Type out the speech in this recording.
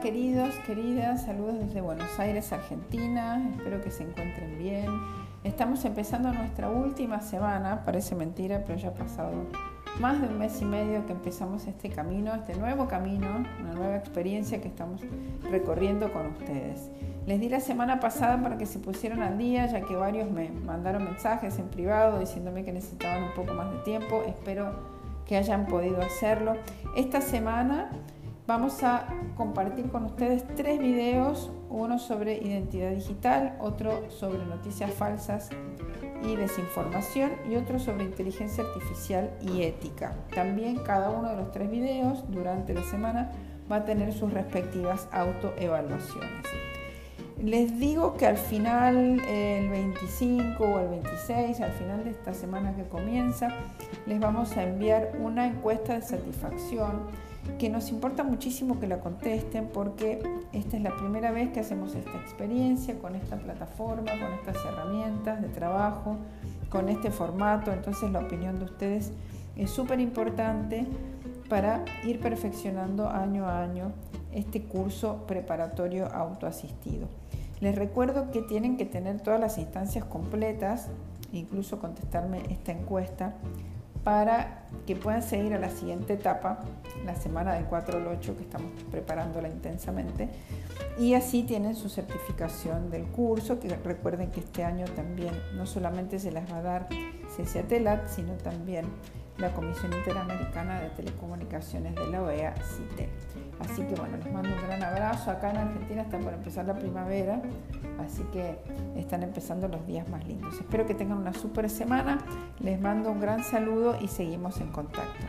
queridos, queridas, saludos desde Buenos Aires, Argentina, espero que se encuentren bien. Estamos empezando nuestra última semana, parece mentira, pero ya ha pasado más de un mes y medio que empezamos este camino, este nuevo camino, una nueva experiencia que estamos recorriendo con ustedes. Les di la semana pasada para que se pusieran al día, ya que varios me mandaron mensajes en privado diciéndome que necesitaban un poco más de tiempo. Espero que hayan podido hacerlo. Esta semana Vamos a compartir con ustedes tres videos, uno sobre identidad digital, otro sobre noticias falsas y desinformación y otro sobre inteligencia artificial y ética. También cada uno de los tres videos durante la semana va a tener sus respectivas autoevaluaciones. Les digo que al final, el 25 o el 26, al final de esta semana que comienza, les vamos a enviar una encuesta de satisfacción que nos importa muchísimo que la contesten porque esta es la primera vez que hacemos esta experiencia con esta plataforma, con estas herramientas de trabajo, con este formato, entonces la opinión de ustedes es súper importante para ir perfeccionando año a año este curso preparatorio autoasistido. Les recuerdo que tienen que tener todas las instancias completas, incluso contestarme esta encuesta para que puedan seguir a la siguiente etapa, la semana del 4 al 8, que estamos preparándola intensamente, y así tienen su certificación del curso, que recuerden que este año también no solamente se las va a dar CCATELAT, sino también la Comisión Interamericana de Telecomunicaciones de la OEA, CITEL. Así que bueno, les mando un gran abrazo. Acá en Argentina está por empezar la primavera, así que están empezando los días más lindos. Espero que tengan una super semana. Les mando un gran saludo y seguimos en contacto.